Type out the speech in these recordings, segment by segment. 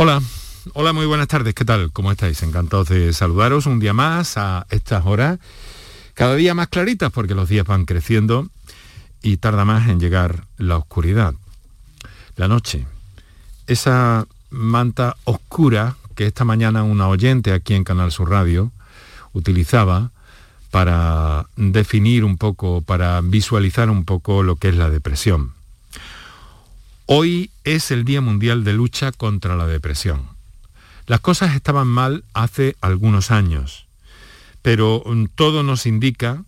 Hola, hola, muy buenas tardes, ¿qué tal? ¿Cómo estáis? Encantados de saludaros un día más a estas horas, cada día más claritas porque los días van creciendo y tarda más en llegar la oscuridad, la noche. Esa manta oscura que esta mañana una oyente aquí en Canal Sur Radio utilizaba para definir un poco, para visualizar un poco lo que es la depresión. Hoy es el Día Mundial de Lucha contra la Depresión. Las cosas estaban mal hace algunos años, pero mm, todo nos indica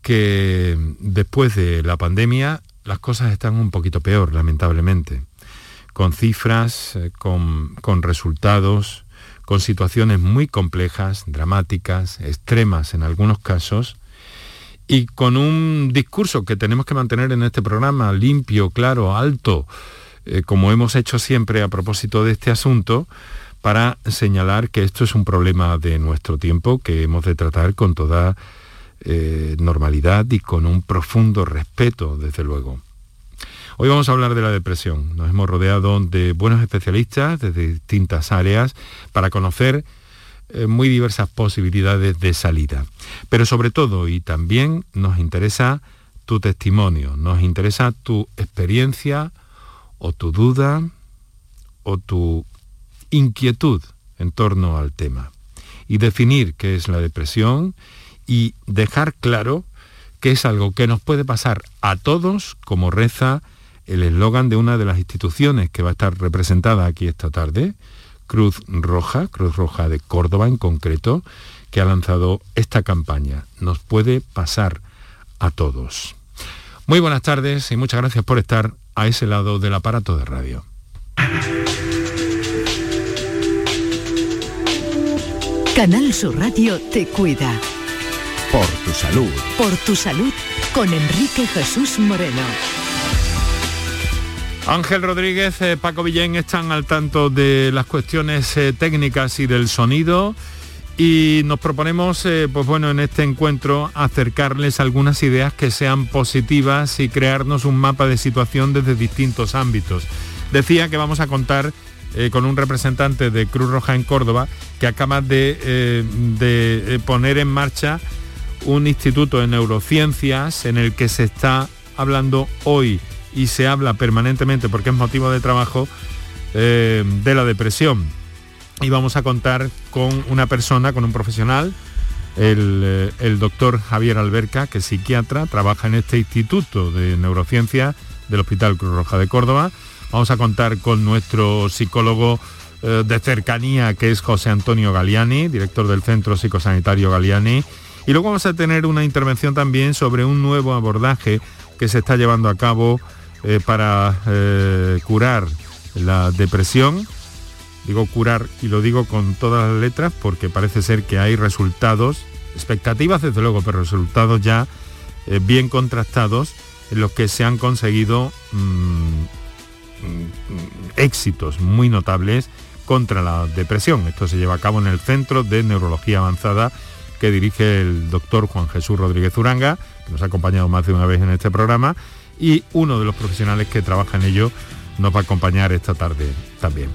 que después de la pandemia las cosas están un poquito peor, lamentablemente, con cifras, eh, con resultados, con situaciones muy complejas, dramáticas, extremas en algunos casos, y con un discurso que tenemos que mantener en este programa limpio, claro, alto, eh, como hemos hecho siempre a propósito de este asunto, para señalar que esto es un problema de nuestro tiempo que hemos de tratar con toda eh, normalidad y con un profundo respeto, desde luego. Hoy vamos a hablar de la depresión. Nos hemos rodeado de buenos especialistas desde distintas áreas para conocer eh, muy diversas posibilidades de salida. Pero sobre todo y también nos interesa tu testimonio, nos interesa tu experiencia o tu duda o tu inquietud en torno al tema. Y definir qué es la depresión y dejar claro que es algo que nos puede pasar a todos, como reza el eslogan de una de las instituciones que va a estar representada aquí esta tarde, Cruz Roja, Cruz Roja de Córdoba en concreto, que ha lanzado esta campaña. Nos puede pasar a todos. Muy buenas tardes y muchas gracias por estar a ese lado del aparato de radio. Canal Sur Radio te cuida. Por tu salud. Por tu salud con Enrique Jesús Moreno. Ángel Rodríguez, eh, Paco Villén están al tanto de las cuestiones eh, técnicas y del sonido y nos proponemos, eh, pues bueno, en este encuentro acercarles algunas ideas que sean positivas y crearnos un mapa de situación desde distintos ámbitos. Decía que vamos a contar con un representante de Cruz Roja en Córdoba que acaba de, de poner en marcha un instituto de neurociencias en el que se está hablando hoy y se habla permanentemente porque es motivo de trabajo eh, de la depresión. Y vamos a contar con una persona, con un profesional, el, eh, el, doctor Javier Alberca, que es psiquiatra, trabaja en este Instituto de Neurociencia del Hospital Cruz Roja de Córdoba. Vamos a contar con nuestro psicólogo eh, de cercanía, que es José Antonio Galiani, director del Centro Psicosanitario Galiani. Y luego vamos a tener una intervención también sobre un nuevo abordaje que se está llevando a cabo eh, para eh, curar la depresión. Digo curar y lo digo con todas las letras porque parece ser que hay resultados, expectativas desde luego, pero resultados ya eh, bien contrastados en los que se han conseguido mm, mm, éxitos muy notables contra la depresión. Esto se lleva a cabo en el Centro de Neurología Avanzada que dirige el doctor Juan Jesús Rodríguez Uranga, que nos ha acompañado más de una vez en este programa, y uno de los profesionales que trabaja en ello nos va a acompañar esta tarde también.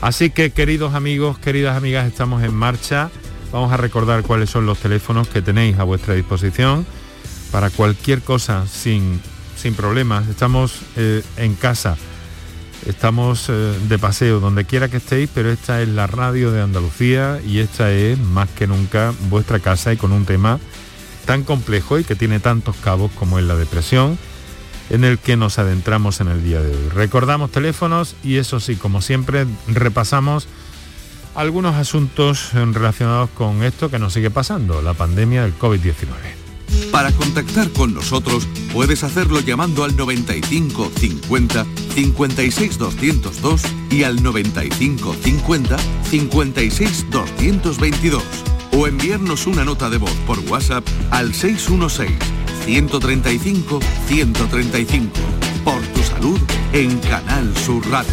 Así que queridos amigos, queridas amigas, estamos en marcha. Vamos a recordar cuáles son los teléfonos que tenéis a vuestra disposición para cualquier cosa sin, sin problemas. Estamos eh, en casa, estamos eh, de paseo, donde quiera que estéis, pero esta es la radio de Andalucía y esta es más que nunca vuestra casa y con un tema tan complejo y que tiene tantos cabos como es la depresión en el que nos adentramos en el día de hoy. Recordamos teléfonos y eso sí, como siempre, repasamos algunos asuntos relacionados con esto que nos sigue pasando, la pandemia del COVID-19. Para contactar con nosotros puedes hacerlo llamando al 95 50 56 202 y al 95 50 56 222 o enviarnos una nota de voz por WhatsApp al 616 135 135. Por tu salud en Canal Sur Radio.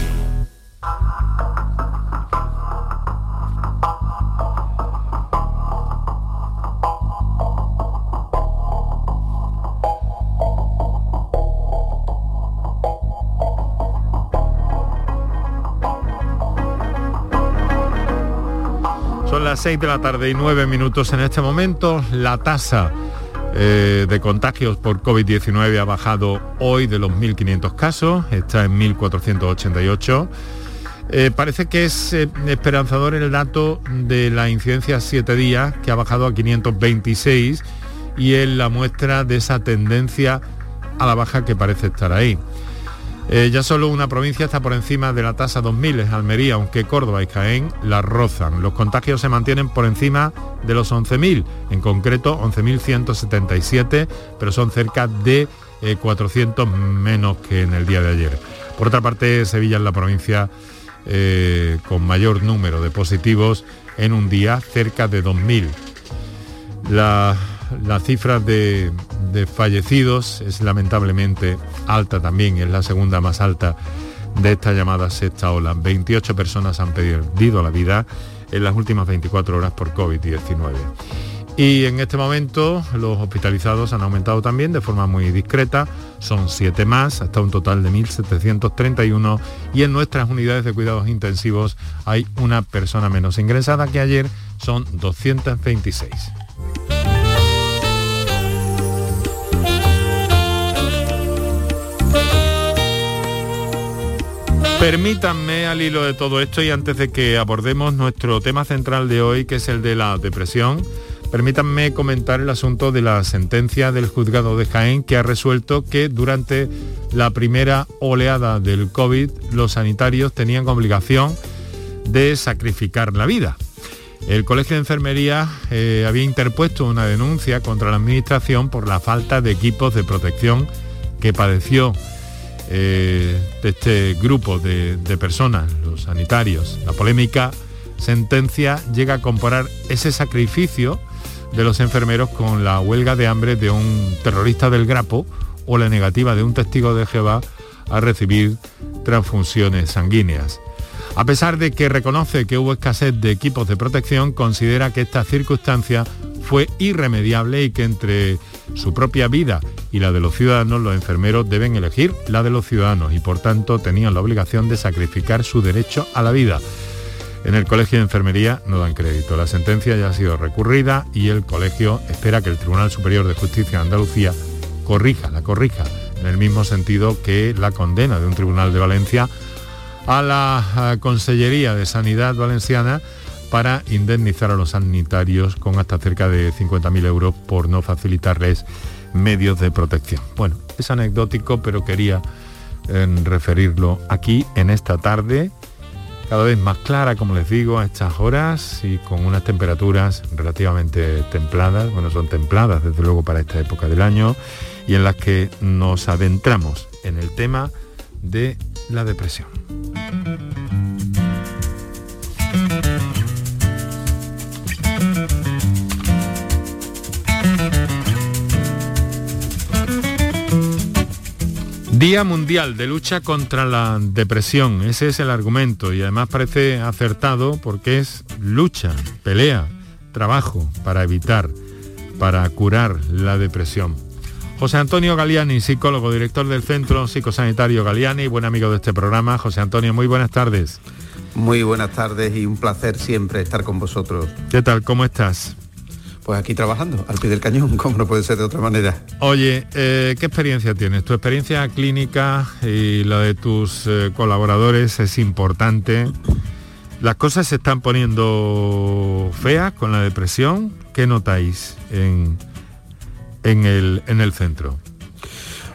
Son las 6 de la tarde y 9 minutos en este momento. La tasa eh, de contagios por COVID-19 ha bajado hoy de los 1.500 casos, está en 1.488. Eh, parece que es eh, esperanzador el dato de la incidencia 7 días, que ha bajado a 526, y es la muestra de esa tendencia a la baja que parece estar ahí. Eh, ya solo una provincia está por encima de la tasa 2000, es Almería, aunque Córdoba y Jaén la rozan. Los contagios se mantienen por encima de los 11.000, en concreto 11.177, pero son cerca de 400 eh, menos que en el día de ayer. Por otra parte, Sevilla es la provincia eh, con mayor número de positivos en un día, cerca de 2.000. La la cifra de, fallecidos es lamentablemente alta también, es la segunda más alta de esta llamada sexta ola. 28 personas han perdido la vida en las últimas 24 horas por COVID-19. Y en este momento los hospitalizados han aumentado también de forma muy discreta, son 7 más, hasta un total de 1.731 y en nuestras unidades de cuidados intensivos hay una persona menos ingresada que ayer, son 226. Permítanme al hilo de todo esto y antes de que abordemos nuestro tema central de hoy, que es el de la depresión, permítanme comentar el asunto de la sentencia del juzgado de Jaén que ha resuelto que durante la primera oleada del COVID los sanitarios tenían obligación de sacrificar la vida. El Colegio de Enfermería eh, había interpuesto una denuncia contra la Administración por la falta de equipos de protección que padeció eh, de este grupo de, personas, los sanitarios. La polémica sentencia llega a comparar ese sacrificio de los enfermeros con la huelga de hambre de un terrorista del Grapo o la negativa de un testigo de Jehová a recibir transfusiones sanguíneas. A pesar de que reconoce que hubo escasez de equipos de protección, considera que esta circunstancia fue irremediable y que entre su propia vida y la de los ciudadanos, los enfermeros deben elegir la de los ciudadanos y por tanto tenían la obligación de sacrificar su derecho a la vida. En el Colegio de Enfermería no dan crédito. La sentencia ya ha sido recurrida y el colegio espera que el Tribunal Superior de Justicia de Andalucía corrija, la corrija, en el mismo sentido que la condena de un tribunal de Valencia a la Consellería de Sanidad Valenciana para indemnizar a los sanitarios con hasta cerca de 50.000 euros por no facilitarles medios de protección. Bueno, es anecdótico, pero quería eh, referirlo aquí en esta tarde, cada vez más clara, como les digo, a estas horas y con unas temperaturas relativamente templadas, bueno, son templadas desde luego para esta época del año, y en las que nos adentramos en el tema de la depresión. Día Mundial de Lucha contra la Depresión, ese es el argumento y además parece acertado porque es lucha, pelea, trabajo para evitar, para curar la depresión. José Antonio Galiani, psicólogo, director del Centro Psicosanitario Galiani, buen amigo de este programa. José Antonio, muy buenas tardes. Muy buenas tardes y un placer siempre estar con vosotros. ¿Qué tal? ¿Cómo estás? Pues aquí trabajando, al pie del cañón, como no puede ser de otra manera. Oye, eh, ¿qué experiencia tienes? Tu experiencia clínica y la de tus eh, colaboradores es importante. Las cosas se están poniendo feas con la depresión. ¿Qué notáis en, en, el, en el centro?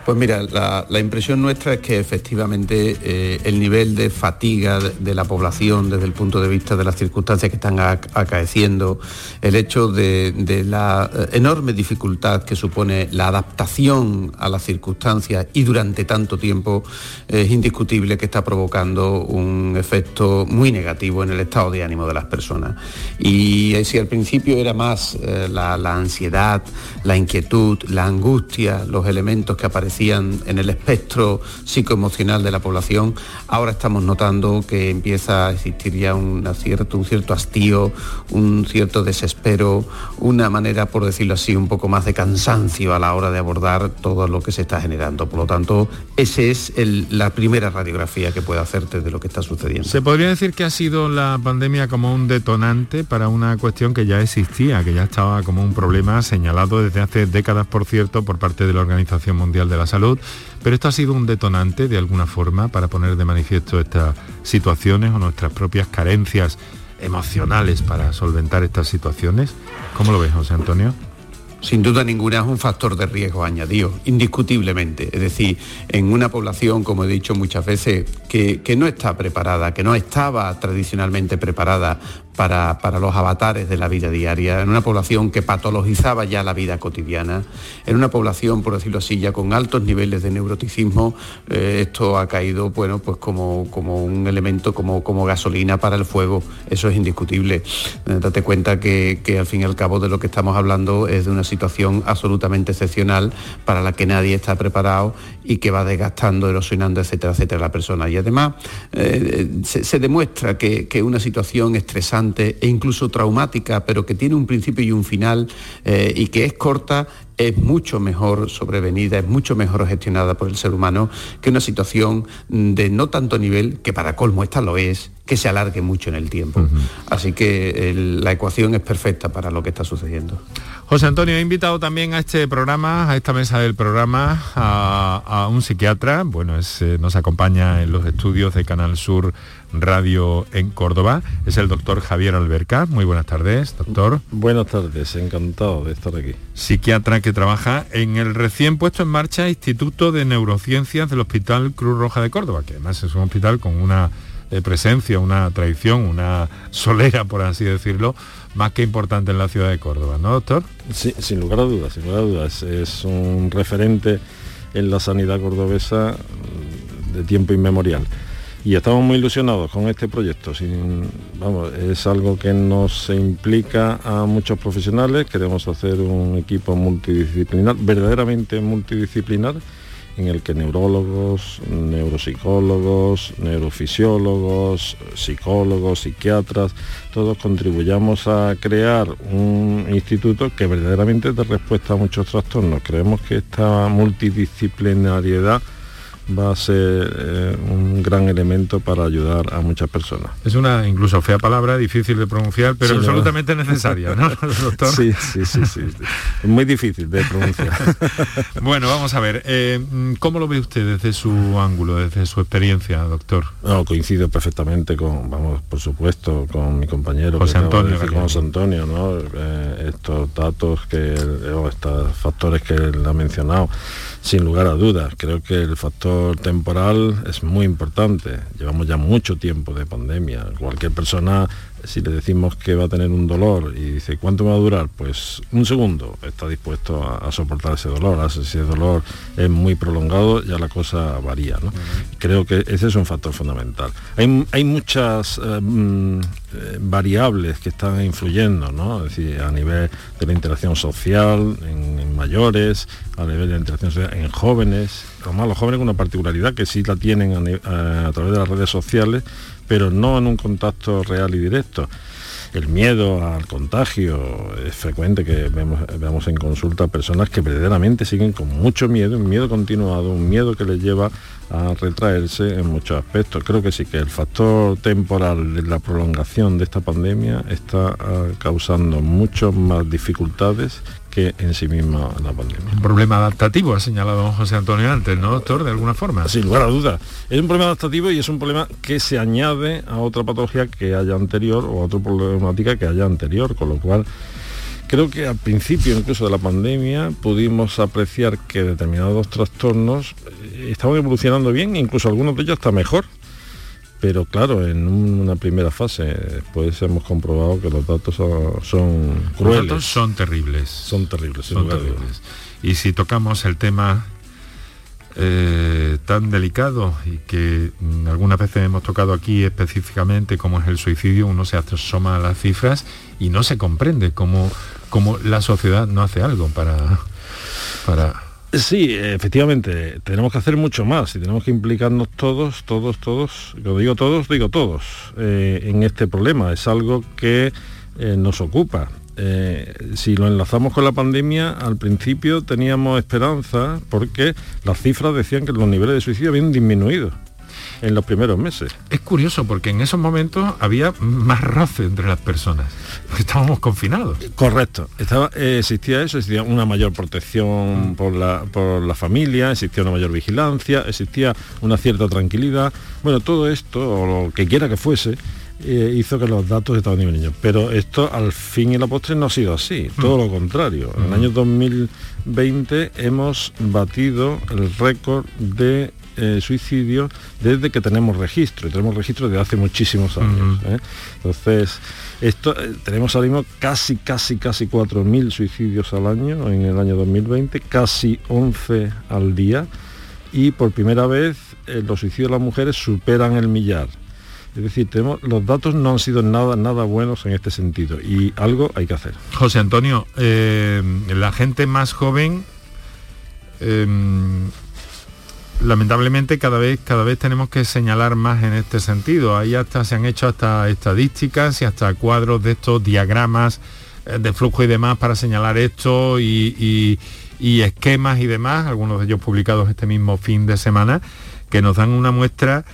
Pues mira, la, impresión nuestra es que efectivamente eh, el nivel de fatiga de, la población desde el punto de vista de las circunstancias que están acaeciendo, el hecho de, la eh, enorme dificultad que supone la adaptación a las circunstancias y durante tanto tiempo, es indiscutible que está provocando un efecto muy negativo en el estado de ánimo de las personas. Y eh, si al principio era más la ansiedad, la inquietud, la angustia, los elementos que aparecen en el espectro psicoemocional de la población, ahora estamos notando que empieza a existir ya un cierto hastío, un cierto desespero, una manera, por decirlo así, un poco más de cansancio a la hora de abordar todo lo que se está generando. Por lo tanto, esa es la primera radiografía que puede hacerte de lo que está sucediendo. ¿Se podría decir que ha sido la pandemia como un detonante para una cuestión que ya existía, que ya estaba como un problema señalado desde hace décadas, por cierto, por parte de la Organización Mundial de la Salud? Pero esto ha sido un detonante de alguna forma para poner de manifiesto estas situaciones o nuestras propias carencias emocionales para solventar estas situaciones. ¿Cómo lo ves, José Antonio? sin duda ninguna es un factor de riesgo añadido, indiscutiblemente. Es decir, en una población, como he dicho muchas veces, que, que, no está preparada, que no estaba tradicionalmente preparada para, los avatares de la vida diaria, en una población que patologizaba ya la vida cotidiana, en una población, por decirlo así, ya con altos niveles de neuroticismo, eh, esto ha caído bueno, pues como, como un elemento, como, como gasolina para el fuego, eso es indiscutible. Eh, date cuenta que, que al fin y al cabo de lo que estamos hablando es de una situación absolutamente excepcional para la que nadie está preparado y que va desgastando, erosionando, etcétera, etcétera, la persona. Y además eh, se, demuestra que, que una situación estresante e incluso traumática, pero que tiene un principio y un final eh, y que es corta, es mucho mejor sobrevenida, es mucho mejor gestionada por el ser humano que una situación de no tanto nivel, que para colmo esta lo es, que se alargue mucho en el tiempo. Así que la ecuación es perfecta para lo que está sucediendo. José Antonio, he invitado también a este programa, a esta mesa del programa, a, un psiquiatra, bueno, eh, nos acompaña en los estudios de Canal Sur Radio en Córdoba, es el doctor Javier Alberca. Muy buenas tardes, doctor. Buenas tardes, encantado de estar aquí. Psiquiatra que trabaja en el recién puesto en marcha Instituto de Neurociencias del Hospital Cruz Roja de Córdoba, que además es un hospital con una eh, presencia, una tradición, una solera, por así decirlo, más que importante en la ciudad de Córdoba, ¿no, doctor? Sí, sin lugar a dudas, sin lugar a dudas. Es un referente en la sanidad cordobesa de tiempo inmemorial. Y estamos muy ilusionados con este proyecto. vamos, es algo que nos implica a muchos profesionales. Queremos hacer un equipo multidisciplinar, verdaderamente multidisciplinar, en el que neurólogos, neuropsicólogos, neurofisiólogos, psicólogos, psiquiatras, todos contribuyamos a crear un instituto que verdaderamente dé respuesta a muchos trastornos. Creemos que esta multidisciplinariedad va a ser eh, un gran elemento para ayudar a muchas personas. Es una incluso fea palabra, difícil de pronunciar, pero absolutamente necesaria, ¿no, doctor? Sí, sí, sí, sí. Muy difícil de pronunciar. bueno, vamos a ver, eh, ¿cómo lo ve usted desde su ángulo, desde su experiencia, doctor? No, coincido perfectamente con, vamos, por supuesto, con mi compañero José Antonio. José Antonio, ¿no? Eh, estos datos que, estos factores que él ha mencionado sin lugar a dudas, creo que el factor temporal es muy importante. Llevamos ya mucho tiempo de pandemia. Cualquier persona si le decimos que va a tener un dolor y dice, ¿cuánto va a durar? Pues un segundo, está dispuesto a, soportar ese dolor. Si ese dolor es muy prolongado, ya la cosa varía. Creo que ese es un factor fundamental. Hay, muchas eh, mm, eh, variables que están influyendo, ¿no? Es decir, a nivel de la interacción social, en, mayores, a nivel de la interacción social en jóvenes. Además, los jóvenes con una particularidad que sí la tienen a través de las redes sociales, pero no en un contacto real y directo. El miedo al contagio es frecuente que vemos, en consulta personas que verdaderamente siguen con mucho miedo, un miedo continuado, un miedo que les lleva a retraerse en muchos aspectos. Creo que sí que el factor temporal de la prolongación de esta pandemia está ah, causando muchas más dificultades que en sí misma la pandemia. Un problema adaptativo, ha señalado José Antonio antes, ¿no, doctor? De alguna forma. Sin lugar a dudas. Es un problema adaptativo y es un problema que se añade a otra patología que haya anterior o a otra problemática que haya anterior, con lo cual creo que al principio incluso de la pandemia pudimos apreciar que determinados trastornos eh, estaban evolucionando bien, incluso algunos de ellos hasta mejor pero claro, en una primera fase, después hemos comprobado que los datos son, crueles. Los datos son terribles. Son terribles, son terribles. Y si tocamos el tema eh, tan delicado y que mm, algunas veces hemos tocado aquí específicamente como es el suicidio, uno se asoma a las cifras y no se comprende cómo, cómo la sociedad no hace algo para, para Sí, efectivamente, tenemos que hacer mucho más y tenemos que implicarnos todos, todos, todos, lo digo todos, digo todos, eh, en este problema. Es algo que eh, nos ocupa. Eh, si lo enlazamos con la pandemia, al principio teníamos esperanza porque las cifras decían que los niveles de suicidio habían disminuido en los primeros meses. Es curioso porque en esos momentos había más roce entre las personas, porque estábamos confinados. Correcto, Estaba, eh, existía eso, existía una mayor protección por la, por la familia, existía una mayor vigilancia, existía una cierta tranquilidad. Bueno, todo esto, o lo que quiera que fuese, eh, hizo que los datos estaban disminuyendo. Pero esto al fin y la postre no ha sido así, todo lo contrario. En el año 2020 hemos batido el récord de eh, suicidios desde que tenemos registro, y tenemos registro de hace muchísimos años. ¿eh? Entonces, esto, tenemos ahora mismo casi, casi, casi 4.000 suicidios al año en el año 2020, casi 11 al día, y por primera vez los suicidios de las mujeres superan el millar. Es decir, tenemos, los datos no han sido nada, nada buenos en este sentido y algo hay que hacer. José Antonio, eh, la gente más joven, lamentablemente cada vez, cada vez tenemos que señalar más en este sentido. Ahí hasta se han hecho hasta estadísticas y hasta cuadros de estos diagramas eh, de flujo y demás para señalar esto y esquemas y demás, algunos de ellos publicados este mismo fin de semana, que nos dan una muestra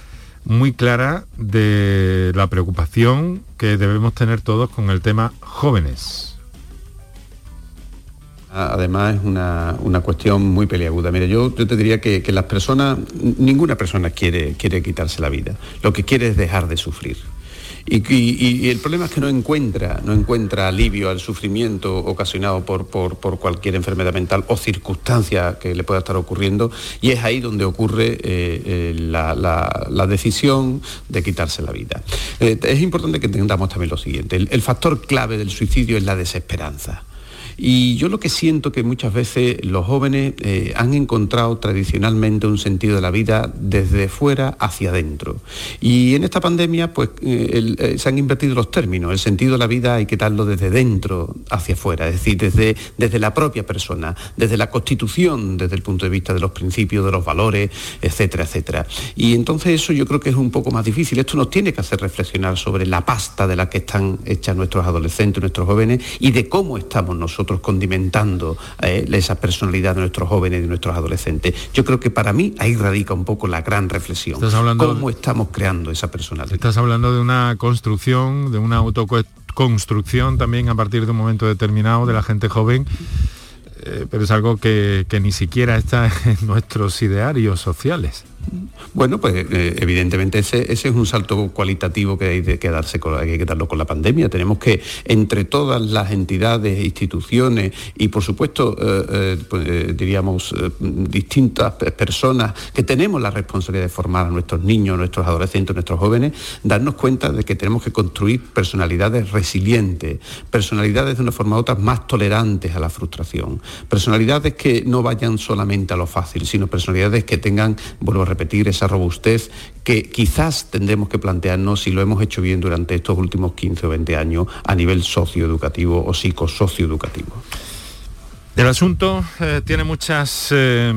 muy clara de la preocupación que debemos tener todos con el tema jóvenes. Además es una, cuestión muy peliaguda. Mira, yo, te diría que, que, las personas, ninguna persona quiere, quiere quitarse la vida. Lo que quiere es dejar de sufrir. Y, el problema es que no encuentra, no encuentra alivio al sufrimiento ocasionado por, cualquier enfermedad mental o circunstancia que le pueda estar ocurriendo y es ahí donde ocurre eh, eh, la, decisión de quitarse la vida. Eh, es importante que entendamos también lo siguiente, el factor clave del suicidio es la desesperanza. Y yo lo que siento que muchas veces los jóvenes eh, han encontrado tradicionalmente un sentido de la vida desde fuera hacia adentro. Y en esta pandemia pues eh, eh, se han invertido los términos. El sentido de la vida hay que darlo desde dentro hacia afuera, es decir, desde, desde la propia persona, desde la constitución, desde el punto de vista de los principios, de los valores, etcétera, etcétera. Y entonces eso yo creo que es un poco más difícil. Esto nos tiene que hacer reflexionar sobre la pasta de la que están hechas nuestros adolescentes, nuestros jóvenes y de cómo estamos nosotros condimentando eh, esa personalidad de nuestros jóvenes y de nuestros adolescentes. Yo creo que para mí ahí radica un poco la gran reflexión. ¿Cómo estamos creando esa personalidad? Estás hablando de una construcción, de una autoconstrucción también a partir de un momento determinado de la gente joven. Eh, pero es algo que, que ni siquiera está en nuestros idearios sociales. Bueno, pues eh, evidentemente ese, es un salto cualitativo que hay, que darse con, hay que darlo con la pandemia. Tenemos que, entre todas las entidades, instituciones y, por supuesto, eh, eh, pues, diríamos, distintas personas que tenemos la responsabilidad de formar a nuestros niños, nuestros adolescentes, nuestros jóvenes, darnos cuenta de que tenemos que construir personalidades resilientes, personalidades de una forma u otra más tolerantes a la frustración, personalidades que no vayan solamente a lo fácil, sino personalidades que tengan, vuelvo a repetir, esa robustez que quizás tendremos que plantearnos si lo hemos hecho bien durante estos últimos 15 o 20 años a nivel socioeducativo o psicosocioeducativo. El asunto eh, tiene muchas eh,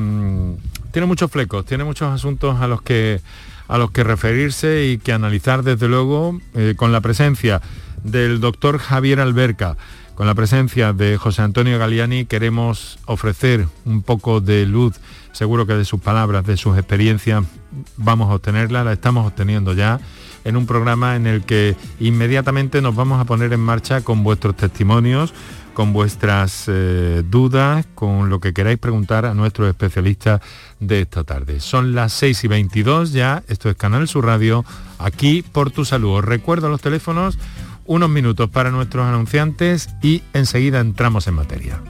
tiene muchos flecos, tiene muchos asuntos a los que a los que referirse y que analizar desde luego eh, con la presencia del doctor Javier Alberca, con la presencia de José Antonio Galiani queremos ofrecer un poco de luz Seguro que de sus palabras, de sus experiencias, vamos a obtenerla, la estamos obteniendo ya en un programa en el que inmediatamente nos vamos a poner en marcha con vuestros testimonios, con vuestras eh, dudas, con lo que queráis preguntar a nuestros especialistas de esta tarde. Son las 6 y 22 ya, esto es Canal Sur Radio, aquí por tu salud. Os recuerdo los teléfonos, unos minutos para nuestros anunciantes y enseguida entramos en materia.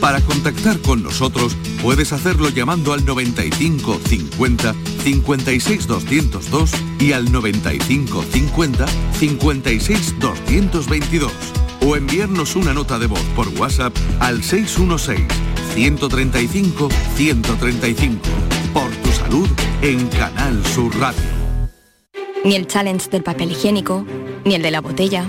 Para contactar con nosotros puedes hacerlo llamando al 95 50 56 202 y al 95 50 56 222 o enviarnos una nota de voz por WhatsApp al 616 135 135. Por tu salud en Canal Sur Radio. Ni el challenge del papel higiénico, ni el de la botella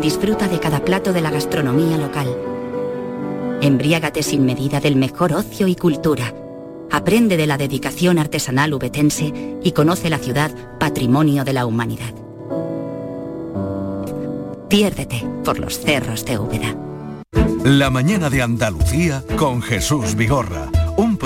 Disfruta de cada plato de la gastronomía local. Embriágate sin medida del mejor ocio y cultura. Aprende de la dedicación artesanal ubetense y conoce la ciudad patrimonio de la humanidad. Piérdete por los cerros de Úbeda. La mañana de Andalucía con Jesús Vigorra.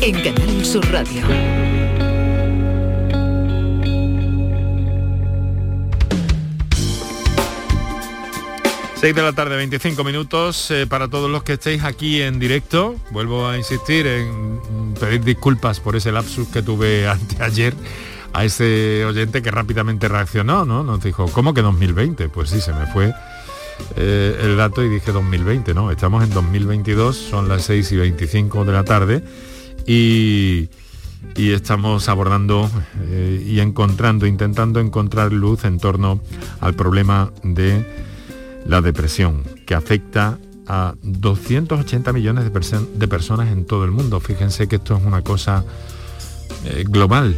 en Canal Sur Radio. Seis de la tarde, 25 minutos eh, para todos los que estéis aquí en directo. Vuelvo a insistir en pedir disculpas por ese lapsus que tuve anteayer a ese oyente que rápidamente reaccionó, ¿no? Nos dijo, ¿cómo que 2020? Pues sí, se me fue eh, el dato y dije 2020, ¿no? Estamos en 2022, son las 6 y 25 de la tarde y, estamos abordando eh, y encontrando, intentando encontrar luz en torno al problema de la depresión, que afecta a 280 millones de, perso- de personas en todo el mundo. Fíjense que esto es una cosa eh, global,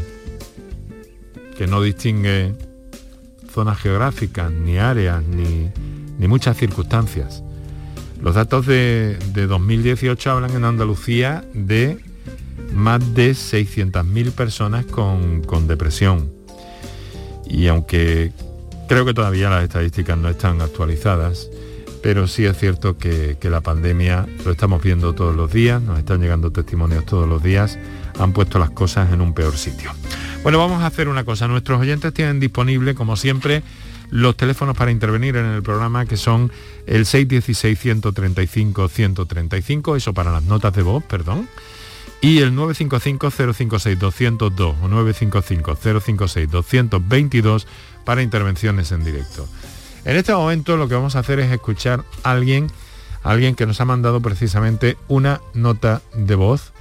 que no distingue zonas geográficas, ni áreas, ni, ni muchas circunstancias. Los datos de 2018 hablan en Andalucía de más de 600.000 personas con, con depresión. Y aunque creo que todavía las estadísticas no están actualizadas, pero sí es cierto que, que la pandemia lo estamos viendo todos los días, nos están llegando testimonios todos los días, han puesto las cosas en un peor sitio. Bueno, vamos a hacer una cosa. Nuestros oyentes tienen disponible, como siempre, los teléfonos para intervenir en el programa que son el 616-135-135, eso para las notas de voz, perdón, y el 955-056-202 o 955-056-222 para intervenciones en directo. En este momento lo que vamos a hacer es escuchar a alguien, a alguien que nos ha mandado precisamente una nota de voz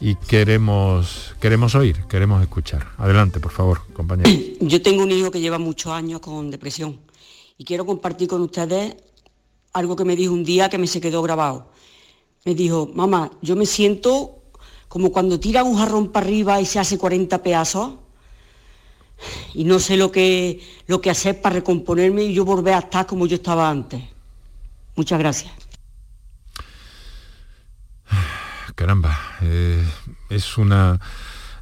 y queremos, queremos oír, queremos escuchar. Adelante, por favor, compañero. Yo tengo un hijo que lleva muchos años con depresión y quiero compartir con ustedes algo que me dijo un día que me se quedó grabado. Me dijo, mamá, yo me siento como cuando tira un jarrón para arriba y se hace 40 pedazos y no sé lo que, lo que hacer para recomponerme y yo volver a estar como yo estaba antes. Muchas gracias. Caramba, eh, es una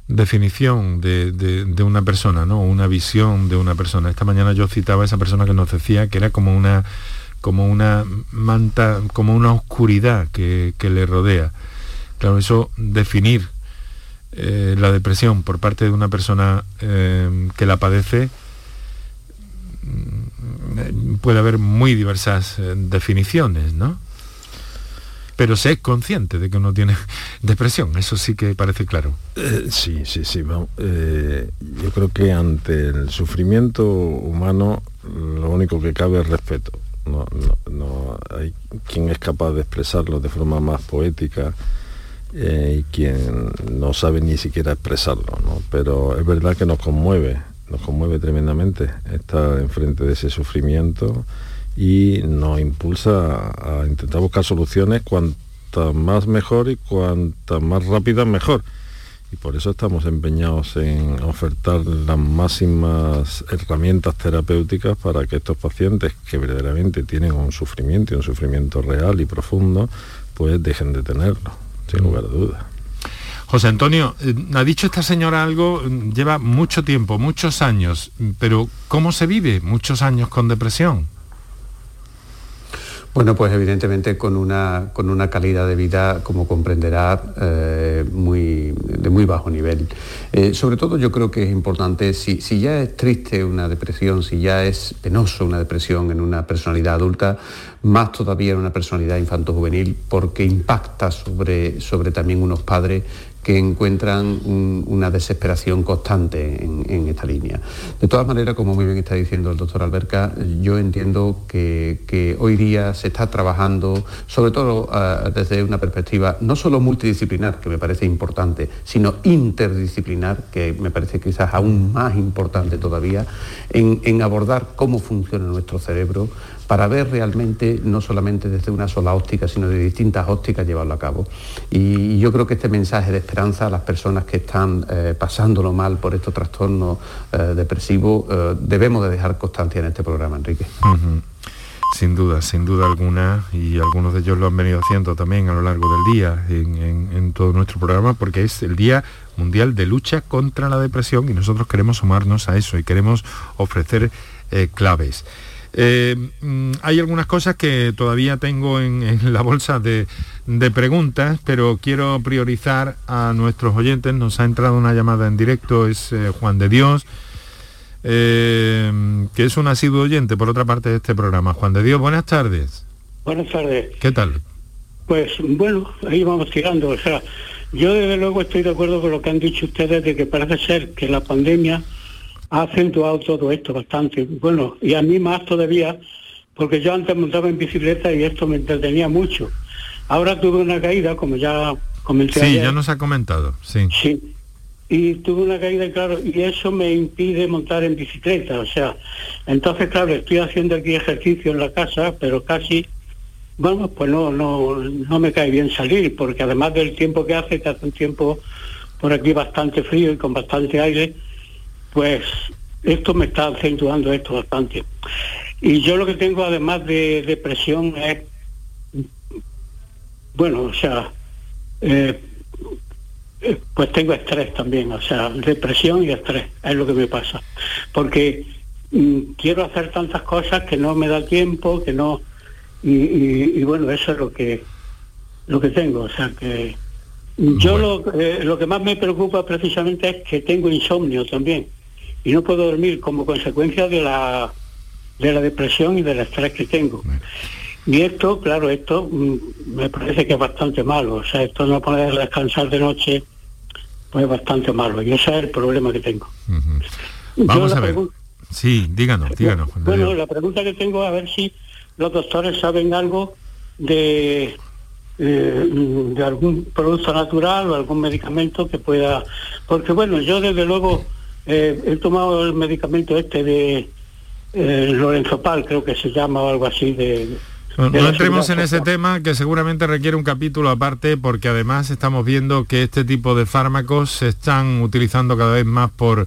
definición de, de- una persona, ¿no? Una visión de una persona. Esta mañana yo citaba a esa persona que nos decía que era como una, como una manta, como una oscuridad que, que le rodea. Claro, eso definir eh, la depresión por parte de una persona eh, que la padece mm, puede haber muy diversas eh, definiciones, ¿no? Pero se es consciente de que uno tiene depresión, eso sí que parece claro. Sí, sí, sí. yo creo que ante el sufrimiento humano lo único que cabe es respeto. No, no- no hay quien es capaz de expresarlo de forma más poética eh, y quien no sabe ni siquiera expresarlo. ¿no? Pero es verdad que nos conmueve, nos conmueve tremendamente estar enfrente de ese sufrimiento y nos impulsa a, intentar buscar soluciones cuantas más mejor y cuantas más rápidas mejor. y por eso estamos empeñados en ofertar las máximas herramientas terapéuticas para que estos pacientes que verdaderamente tienen un sufrimiento y un sufrimiento real y profundo, pues dejen de tenerlo, sin lugar a dudas. José Antonio, eh, ha dicho esta señora algo, lleva mucho tiempo, muchos años, pero ¿cómo se vive muchos años con depresión? Bueno, pues evidentemente con una, con una calidad de vida, como comprenderá, eh, muy, de muy bajo nivel. Eh, sobre todo yo creo que es importante, si, si, ya es triste una depresión, si ya es penoso una depresión en una personalidad adulta, más todavía en una personalidad infanto-juvenil, porque impacta sobre, sobre también unos padres que encuentran una desesperación constante en, esta línea. De todas maneras, como muy bien está diciendo el doctor Alberca, yo entiendo que, hoy día se está trabajando, sobre todo ah, desde una perspectiva no solo multidisciplinar, que me parece importante, sino interdisciplinar, que me parece quizás aún más importante todavía, en abordar cómo funciona nuestro cerebro, para ver realmente, no solamente desde una sola óptica, sino de distintas ópticas llevarlo a cabo. Y yo creo que este mensaje de esperanza a las personas que están eh, pasándolo mal por estos trastornos eh, depresivos, eh, debemos de dejar constancia en este programa, Enrique. Sin duda, sin duda alguna, y algunos de ellos lo han venido haciendo también a lo largo del día en, todo nuestro programa, porque es el Día Mundial de Lucha contra la Depresión y nosotros queremos sumarnos a eso y queremos ofrecer claves. Eh, mm, hay algunas cosas que todavía tengo en, la bolsa de, preguntas, pero quiero priorizar a nuestros oyentes. Nos ha entrado una llamada en directo, es eh, Juan de Dios, eh, que es un asiduo oyente, por otra parte, de este programa. Juan de Dios, buenas tardes. Buenas tardes. ¿Qué tal? Pues bueno, ahí vamos tirando. O sea, yo desde luego estoy de acuerdo con lo que han dicho ustedes de que parece ser que la pandemia ha acentuado todo esto bastante. Bueno, y a mí más todavía, porque yo antes montaba en bicicleta y esto me entretenía mucho. Ahora tuve una caída, como ya comenté. Sí, ya nos ha comentado, sí. Sí. Y tuve una caída, claro, y eso me impide montar en bicicleta. O sea, entonces, claro, estoy haciendo aquí ejercicio en la casa, pero casi, bueno, pues no, no, no me cae bien salir, porque además del tiempo que hace, que hace un tiempo por aquí bastante frío y con bastante aire, pues esto me está acentuando esto bastante. Y yo lo que tengo además de depresión es, bueno, o sea, eh, eh, pues tengo estrés también, o sea, depresión y estrés, es lo que me pasa. Porque mm, quiero hacer tantas cosas que no me da tiempo, que no... Y, bueno, eso es lo que lo que tengo, o sea que yo lo, eh, lo que más me preocupa precisamente es que tengo insomnio también y no puedo dormir como consecuencia de la, de la depresión y del estrés que tengo. Y esto, claro, esto mm, me parece que es bastante malo. O sea, esto no poder descansar de noche, pues es bastante malo. Y ese es el problema que tengo. Vamos a ver. Sí, díganos, díganos. Bueno, la pregunta que tengo es a ver si los doctores saben algo de, eh, de algún producto natural o algún medicamento que pueda... Porque bueno, yo desde luego eh, he tomado el medicamento este de eh, Lorenzo Pal, creo que se llama o algo así de... No, entremos en ese tema que seguramente requiere un capítulo aparte porque además estamos viendo que este tipo de fármacos se están utilizando cada vez más por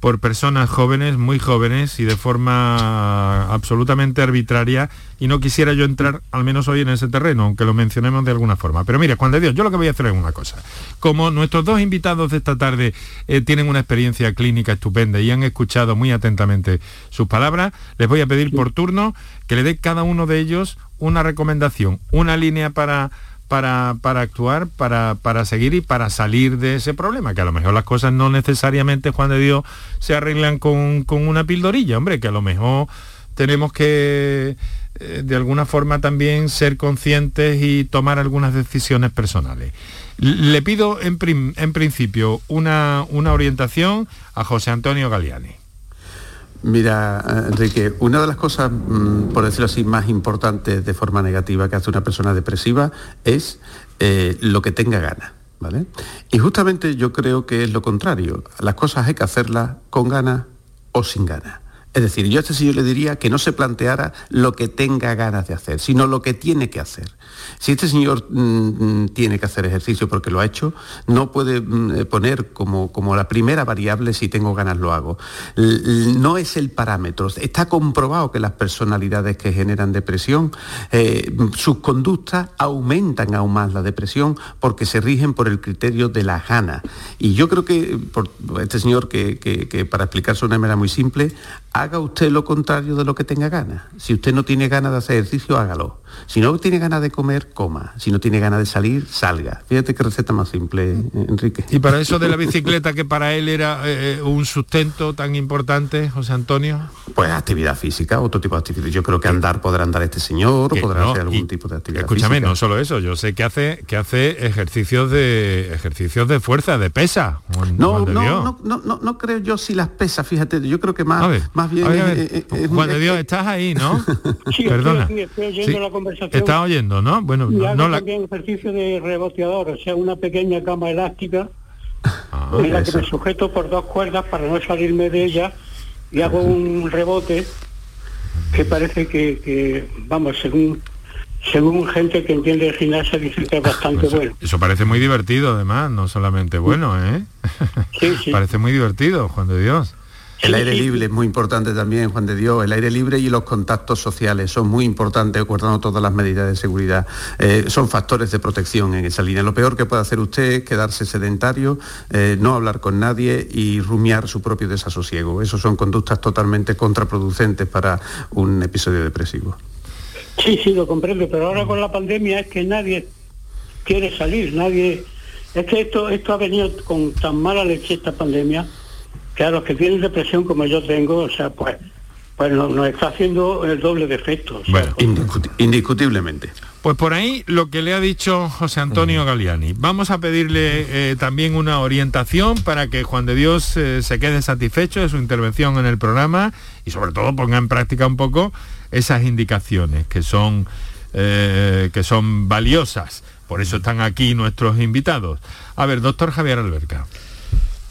por personas jóvenes, muy jóvenes y de forma absolutamente arbitraria y no quisiera yo entrar al menos hoy en ese terreno, aunque lo mencionemos de alguna forma. Pero mire, Juan de Dios, yo lo que voy a hacer es una cosa. Como nuestros dos invitados de esta tarde eh, tienen una experiencia clínica estupenda y han escuchado muy atentamente sus palabras, les voy a pedir por turno que le dé cada uno de ellos una recomendación, una línea para para, actuar, para, para, seguir y para salir de ese problema, que a lo mejor las cosas no necesariamente, Juan de Dios, se arreglan con, una pildorilla, hombre, que a lo mejor tenemos que eh, de alguna forma también ser conscientes y tomar algunas decisiones personales. Le pido en, en principio una, una orientación a José Antonio Galeani. Mira, Enrique, una de las cosas, mm, por decirlo así, más importantes de forma negativa que hace una persona depresiva es eh, lo que tenga ganas. ¿vale? Y justamente yo creo que es lo contrario. Las cosas hay que hacerlas con ganas o sin ganas. Es decir, yo a este señor le diría que no se planteara lo que tenga ganas de hacer, sino lo que tiene que hacer. Si este señor mm, mm, tiene que hacer ejercicio porque lo ha hecho, no puede mm, eh, poner como, como la primera variable si tengo ganas lo hago. no es el parámetro. Está comprobado que las personalidades que generan depresión, eh, sus conductas aumentan aún más la depresión porque se rigen por el criterio de la gana. Y yo creo que por este señor que, que para explicarse de una manera muy simple, haga usted lo contrario de lo que tenga ganas. Si usted no tiene ganas de hacer ejercicio, hágalo. Si no tiene ganas de comer, coma. Si no tiene ganas de salir, salga. Fíjate qué receta más simple, Enrique. Y para eso de la bicicleta, que para él era eh, eh, un sustento tan importante, José Antonio. Pues actividad física, otro tipo de actividad. Yo creo que andar podrá andar este señor, o podrá hacer algún tipo de actividad Escúchame, no solo eso, yo sé que hace que hace ejercicios de ejercicios de fuerza, de pesa. No, no, no, no, no, creo yo si las pesas, fíjate, yo creo que más, más bien... Juan de Dios, estás ahí, ¿no? sí, Perdona. Estoy, oyendo la conversación. Está oyendo, ¿no? Bueno, no, la... también ejercicio de reboteador, o sea, una pequeña cama elástica ah, en la que me sujeto por dos cuerdas para no salirme de ella y hago un rebote que parece que, vamos, según según gente que entiende el gimnasio dice que es bastante bueno. Eso parece muy divertido además, no solamente bueno, ¿eh? Sí, sí. parece muy divertido, Juan de Dios. El aire libre es muy importante también, Juan de Dios. El aire libre y los contactos sociales son muy importantes, guardando todas las medidas de seguridad. Eh, son factores de protección en esa línea. Lo peor que puede hacer usted es quedarse sedentario, eh, no hablar con nadie y rumiar su propio desasosiego. Esos son conductas totalmente contraproducentes para un episodio depresivo. Sí, sí, lo comprendo, pero ahora con la pandemia es que nadie quiere salir, nadie... Es que esto, esto ha venido con tan mala leche esta pandemia que a los que tienen depresión como yo tengo, o sea, pues, pues nos, está haciendo el doble de efecto. bueno, indiscutiblemente. Pues por ahí lo que le ha dicho José Antonio Galiani. Vamos a pedirle eh, también una orientación para que Juan de Dios eh, se quede satisfecho de su intervención en el programa y sobre todo ponga en práctica un poco esas indicaciones que son, eh, que son valiosas. Por eso están aquí nuestros invitados. A ver, doctor Javier Alberca.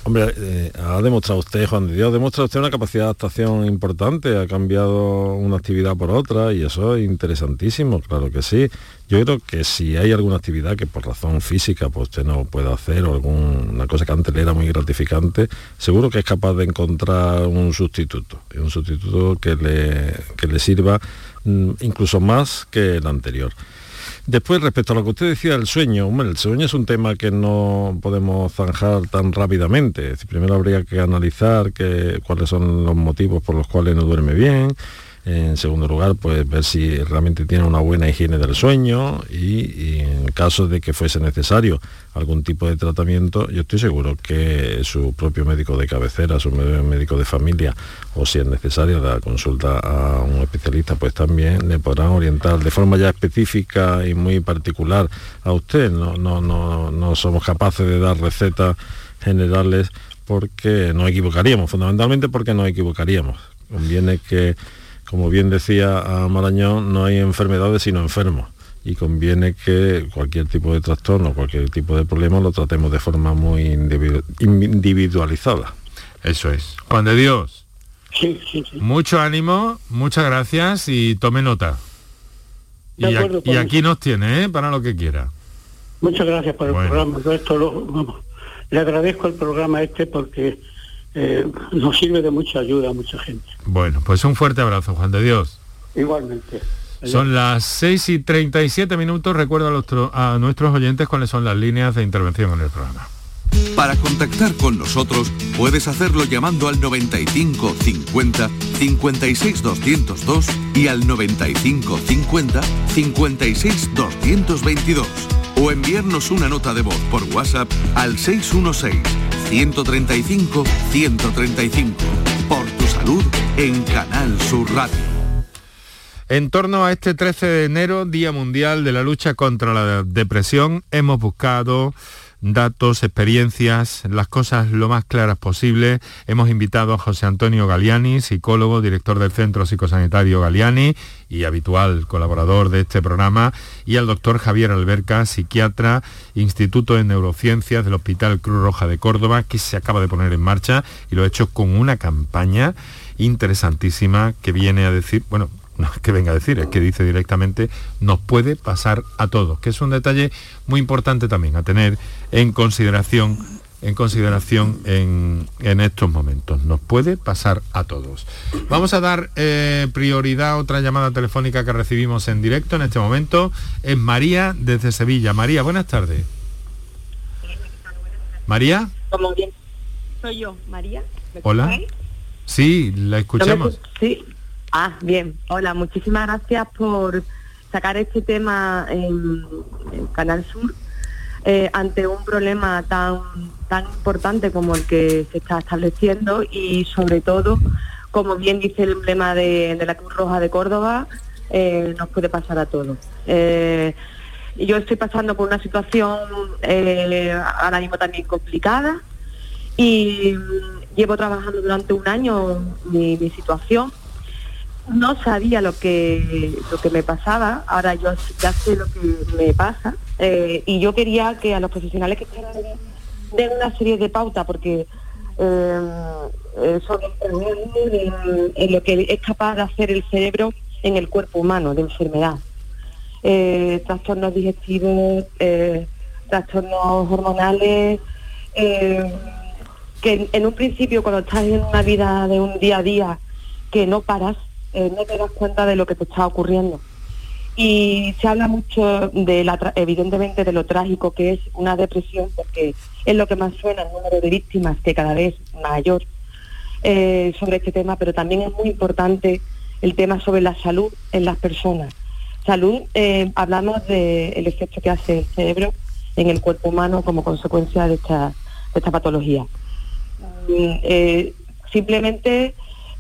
Hombre, eh, ha demostrado usted, Juan de Dios, ha demostrado usted una capacidad de adaptación importante, ha cambiado una actividad por otra y eso es interesantísimo, claro que sí. Yo creo que si hay alguna actividad que por razón física pues usted no pueda hacer o alguna cosa que antes le era muy gratificante, seguro que es capaz de encontrar un sustituto, un sustituto que le, que le sirva mm, incluso más que el anterior. Después, respecto a lo que usted decía del sueño, el sueño es un tema que no podemos zanjar tan rápidamente. primero habría que analizar cuáles son los motivos por los cuales no duerme bien, en segundo lugar, pues ver si realmente tiene una buena higiene del sueño y, en caso de que fuese necesario algún tipo de tratamiento, yo estoy seguro que su propio médico de cabecera, su médico de familia, o si es necesaria la consulta a un especialista, pues también le podrán orientar de forma ya específica y muy particular a usted. No, no, no, no somos capaces de dar recetas generales porque nos equivocaríamos, fundamentalmente porque nos equivocaríamos. Conviene que como bien decía a Marañón, no hay enfermedades sino enfermos y conviene que cualquier tipo de trastorno, cualquier tipo de problema lo tratemos de forma muy individualizada. Eso es. Juan de Dios. Mucho ánimo, muchas gracias y tome nota. Y, aquí, nos tiene, ¿eh? para lo que quiera. Muchas gracias por el programa. esto le agradezco el programa este porque eh, nos sirve de mucha ayuda a mucha gente. Bueno, pues un fuerte abrazo, Juan de Dios. Igualmente. Son las 6 y 37 minutos. Recuerdo a, a nuestros oyentes cuáles son las líneas de intervención en el programa. Para contactar con nosotros puedes hacerlo llamando al 95 50 56 202 y al 95 50 56 222 o enviarnos una nota de voz por WhatsApp al 616 135 135. Por tu salud en Canal Sur Radio. En torno a este 13 de enero, Día Mundial de la Lucha contra la Depresión, hemos buscado datos, experiencias, las cosas lo más claras posible. Hemos invitado a José Antonio Galiani, psicólogo, director del Centro Psicosanitario Galiani y habitual colaborador de este programa, y al doctor Javier Alberca, psiquiatra, Instituto de Neurociencias del Hospital Cruz Roja de Córdoba, que se acaba de poner en marcha y lo ha hecho con una campaña interesantísima que viene a decir, bueno, no es que venga a decir, es que dice directamente, nos puede pasar a todos, que es un detalle muy importante también a tener en consideración en consideración en, estos momentos. Nos puede pasar a todos. Vamos a dar eh, prioridad a otra llamada telefónica que recibimos en directo en este momento. Es María desde Sevilla. María, buenas tardes. María. Como bien. Soy yo, María. Hola. Sí, la escuchamos. sí. Ah, bien. Hola, muchísimas gracias por sacar este tema en, Canal Sur eh, ante un problema tan tan importante como el que se está estableciendo y sobre todo, como bien dice el emblema de, la Cruz Roja de Córdoba, eh, nos puede pasar a todos. Eh, yo estoy pasando por una situación ahora mismo también complicada y llevo trabajando durante un año mi situación no sabía lo que lo que me pasaba, ahora yo ya sé lo que me pasa eh, y yo quería que a los profesionales que estén den una serie de pautas porque eh, eh son en, lo que es capaz de hacer el cerebro en el cuerpo humano de enfermedad. Eh, trastornos digestivos, trastornos hormonales, que en un principio cuando estás en una vida de un día a día que no paras, eh, no te das cuenta de lo que te está ocurriendo. Y se habla mucho, de la, evidentemente, de lo trágico que es una depresión, porque es lo que más suena el número de víctimas, que cada vez mayor eh, sobre este tema, pero también es muy importante el tema sobre la salud en las personas. Salud, eh, hablamos del efecto que hace el cerebro en el cuerpo humano como consecuencia de esta, esta patología. Mm, simplemente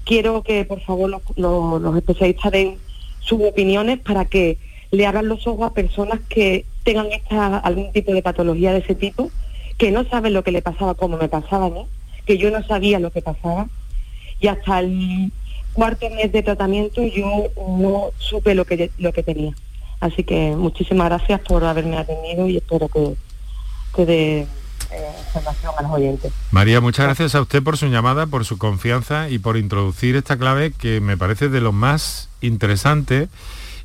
quiero que por favor los, especialistas den sus opiniones para que le abran los ojos a personas que tengan esta, algún tipo de patología de ese tipo, que no saben lo que le pasaba como me pasaba a que yo no sabía lo que pasaba y hasta el cuarto mes de tratamiento yo no supe lo que, lo que tenía. Así que muchísimas gracias por haberme atendido y espero que, que de, eh, a los oyentes. María, muchas gracias a usted por su llamada, por su confianza y por introducir esta clave que me parece de lo más interesante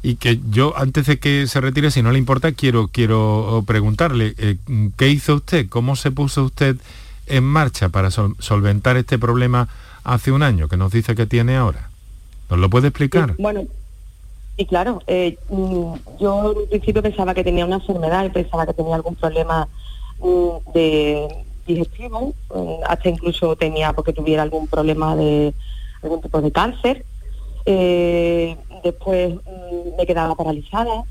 y que yo antes de que se retire, si no le importa, quiero, quiero preguntarle, eh, ¿qué hizo usted? ¿Cómo se puso usted en marcha para solventar este problema hace un año que nos dice que tiene ahora? ¿Nos lo puede explicar? bueno, y claro, eh, mm, yo en principio pensaba que tenía una enfermedad y pensaba que tenía algún problema de digestivo, eh, hasta incluso tenía porque tuviera algún problema de algún tipo de cáncer. Eh, después mm, me quedaba paralizada.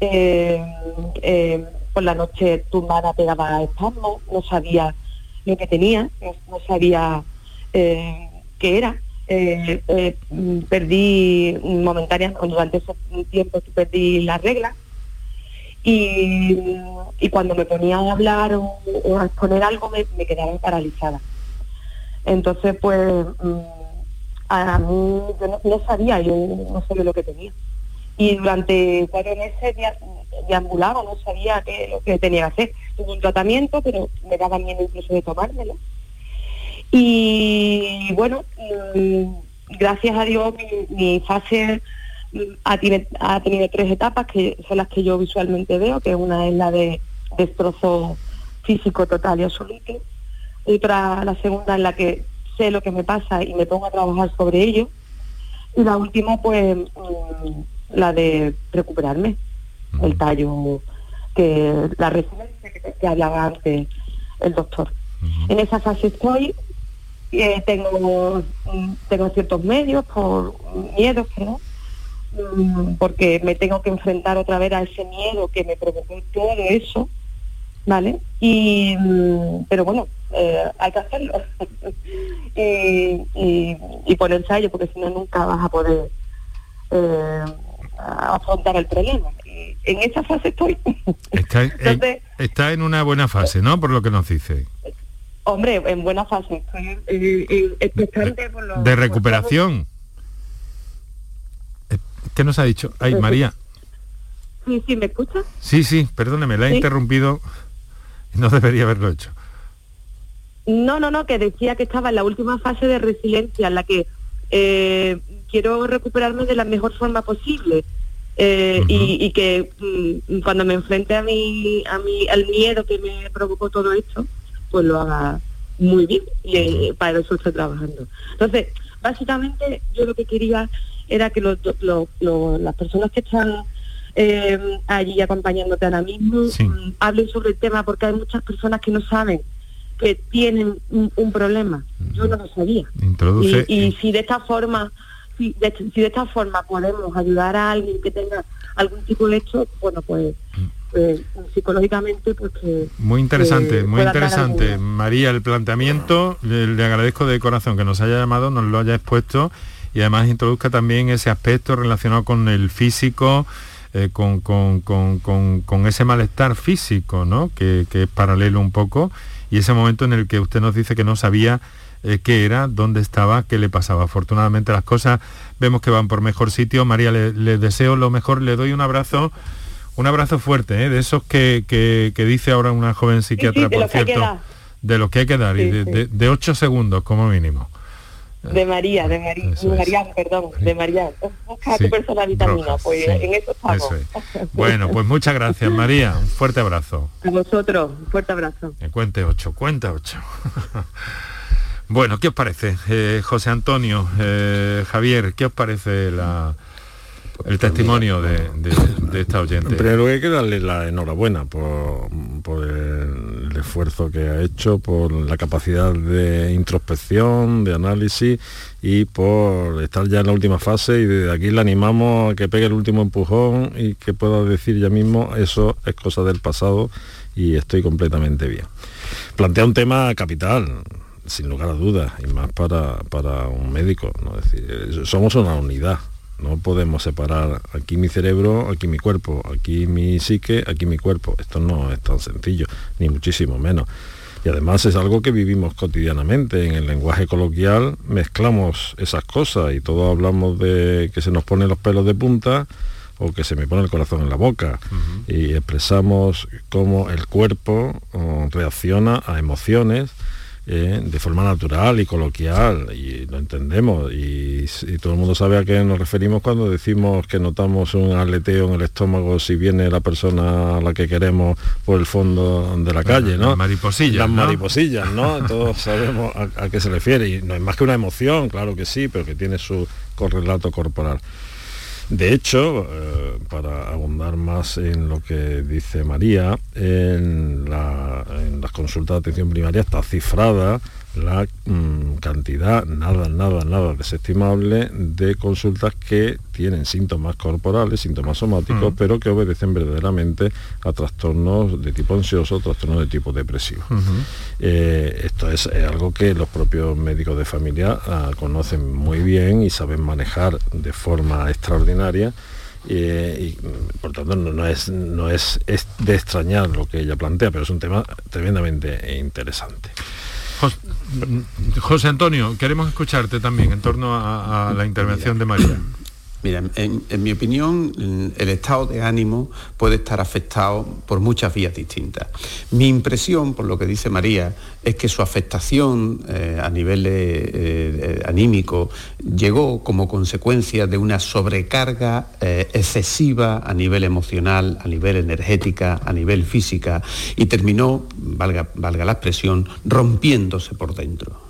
Eh, por la noche tumbada pegaba espasmos, no sabía lo que tenía, no, sabía qué era. Mm, perdí momentáneamente, durante ese tiempo perdí la regla y, cuando me ponía a hablar o, a exponer algo me, quedaba paralizada. Entonces, pues, mm, a mí yo no, sabía, yo no sabía lo que tenía. Y durante cuatro meses deambulaba, no sabía qué, lo que tenía que hacer. Tuve un tratamiento, pero me daba miedo incluso de tomármelo. Y bueno, mm, gracias a Dios mi fase ha, tenido tres etapas que son las que yo visualmente veo, que una es la de destrozo físico total y absoluto, otra la segunda en la que sé lo que me pasa y me pongo a trabajar sobre ello, y la última pues mm, la de recuperarme, el tallo, que la resiliencia que, hablaba antes el doctor. En esa fase estoy, eh, tengo, mm, tengo ciertos medios por miedos que no, Mm, porque me tengo que enfrentar otra vez a ese miedo que me provocó todo eso, ¿vale? Y, mm, pero bueno, eh, hay que hacerlo y, ponerse a ello, porque si no nunca vas a poder eh, afrontar el problema. en esa fase estoy. Está, en una buena fase, ¿no? Por lo que nos dice. Hombre, en buena fase. Estoy por lo, de recuperación. ¿Qué nos ha dicho? Ay, María. Sí, sí, ¿me escucha? Sí, sí, perdóneme, la he interrumpido. No debería haberlo hecho. No, no, no, que decía que estaba en la última fase de resiliencia, en la que eh, quiero recuperarme de la mejor forma posible. eh, y, y que mm, cuando me enfrente a mi, a mi, al miedo que me provocó todo esto, pues lo haga muy bien y eh, para eso estoy trabajando. Entonces, básicamente yo lo que quería era que los, los- los- las personas que están eh, allí acompañándote ahora mismo mm, hablen sobre el tema porque hay muchas personas que no saben que tienen un, un problema. Yo no lo sabía. Introduce- Y, y si de esta forma, si de, si de esta forma podemos ayudar a alguien que tenga algún tipo de hecho, bueno, pues, pues, psicológicamente, pues que Muy interesante, que muy interesante. María, el planteamiento, le, le agradezco de corazón que nos haya llamado, nos lo haya expuesto y además introduzca también ese aspecto relacionado con el físico, eh, con, con- con- con- con ese malestar físico, ¿no? Que, que es paralelo un poco, y ese momento en el que usted nos dice que no sabía eh, qué era, dónde estaba, qué le pasaba. Afortunadamente las cosas vemos que van por mejor sitio. María, le, le deseo lo mejor, le doy un abrazo. Un abrazo fuerte, ¿eh? de esos que, que- que dice ahora una joven psiquiatra, por los cierto, de lo que hay que dar, y de ocho segundos como mínimo. De María, de María, de María, perdón, de María. Busca Sí, tu persona vitamina, Rojas, pues sí, en eso estamos. eso Bueno, pues muchas gracias, María. Un fuerte abrazo. A vosotros, un fuerte abrazo. Me cuente ocho, cuenta ocho. bueno, ¿qué os parece? Eh, José Antonio, eh, Javier, ¿qué os parece la, el testimonio de, de- de esta oyente? En lugar hay que darle la enhorabuena por, por el, esfuerzo que ha hecho, por la capacidad de introspección, de análisis y por estar ya en la última fase y desde aquí le animamos a que pegue el último empujón y que pueda decir ya mismo eso es cosa del pasado y estoy completamente bien. Plantea un tema capital, sin lugar a dudas, y más para, para un médico. eh, somos una unidad. No podemos separar aquí mi cerebro, aquí mi cuerpo, aquí mi psique, aquí mi cuerpo. Esto no es tan sencillo, ni muchísimo menos. Y además es algo que vivimos cotidianamente. En el lenguaje coloquial mezclamos esas cosas y todos hablamos de que se nos ponen los pelos de punta o que se me pone el corazón en la boca y expresamos cómo el cuerpo oh, reacciona a emociones eh, de forma natural y coloquial y lo entendemos y, y todo el mundo sabe a qué nos referimos cuando decimos que notamos un aleteo en el estómago si viene la persona a la que queremos por el fondo de la calle, ¿no? Las mariposillas, Las ¿no? mariposillas, ¿no? Todos sabemos a, a qué se refiere y no es más que una emoción, claro que sí, pero que tiene su correlato corporal. De hecho, eh, para abundar más en lo que dice María, en, la- en las consultas de atención primaria está cifrada la mm, cantidad nada, nada, nada desestimable de consultas que tienen síntomas corporales, síntomas somáticos, Mm. pero que obedecen verdaderamente a trastornos de tipo ansioso, trastornos de tipo depresivo. Eh, esto es algo que los propios médicos de familia ah, conocen muy bien y saben manejar de forma extraordinaria. eh, y mm, por tanto no, no es, no es, es de extrañar lo que ella plantea, pero es un tema tremendamente interesante. Jos- José Antonio, queremos escucharte también en torno a, a la intervención de María. Mira, en, mi opinión, el estado de ánimo puede estar afectado por muchas vías distintas. Mi impresión, por lo que dice María, es que su afectación eh, a nivel eh, eh, anímico llegó como consecuencia de una sobrecarga excesiva a nivel emocional, a nivel energética, a nivel física y terminó, valga, la expresión, rompiéndose por dentro.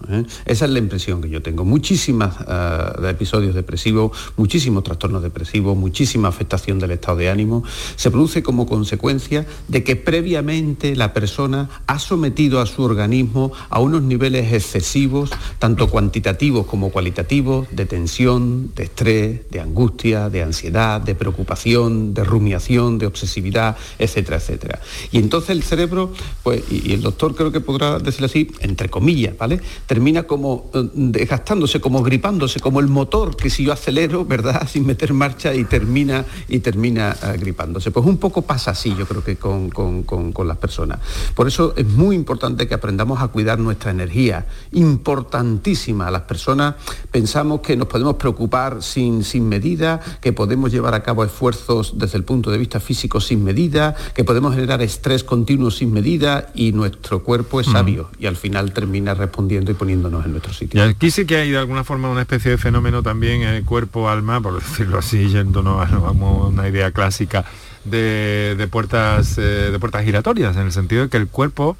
Esa es la impresión que yo tengo. Muchísimas ah, episodios depresivos, muchísimos trastornos depresivos, muchísima afectación del estado de ánimo, se produce como consecuencia de que previamente la persona ha sometido a su organismo a unos niveles excesivos, tanto cuantitativos como cualitativos, de tensión, de estrés, de angustia, de ansiedad, de preocupación, de rumiación, de obsesividad, etcétera, etcétera. Y entonces el cerebro, pues, y, el doctor creo que podrá decirlo así, entre comillas, ¿vale? Termina como eh, desgastándose, como gripándose, como el motor que si yo acelero, ¿verdad? Sin meter marcha y termina, y termina eh, gripándose. Pues un poco pasa así, yo creo que con, con- con- con las personas. Por eso es muy importante que aprendamos a cuidar nuestra energía, importantísima. Las personas pensamos que nos podemos preocupar sin, sin medida, que podemos llevar a cabo esfuerzos desde el punto de vista físico sin medida, que podemos generar estrés continuo sin medida y nuestro cuerpo es sabio y al final termina respondiendo y poniéndonos en nuestro sitio. Y aquí sí que hay de alguna forma una especie de fenómeno también eh, cuerpo-alma, por decirlo así, yéndonos a, a una idea clásica de, de puertas, eh, de puertas giratorias, en el sentido de que el cuerpo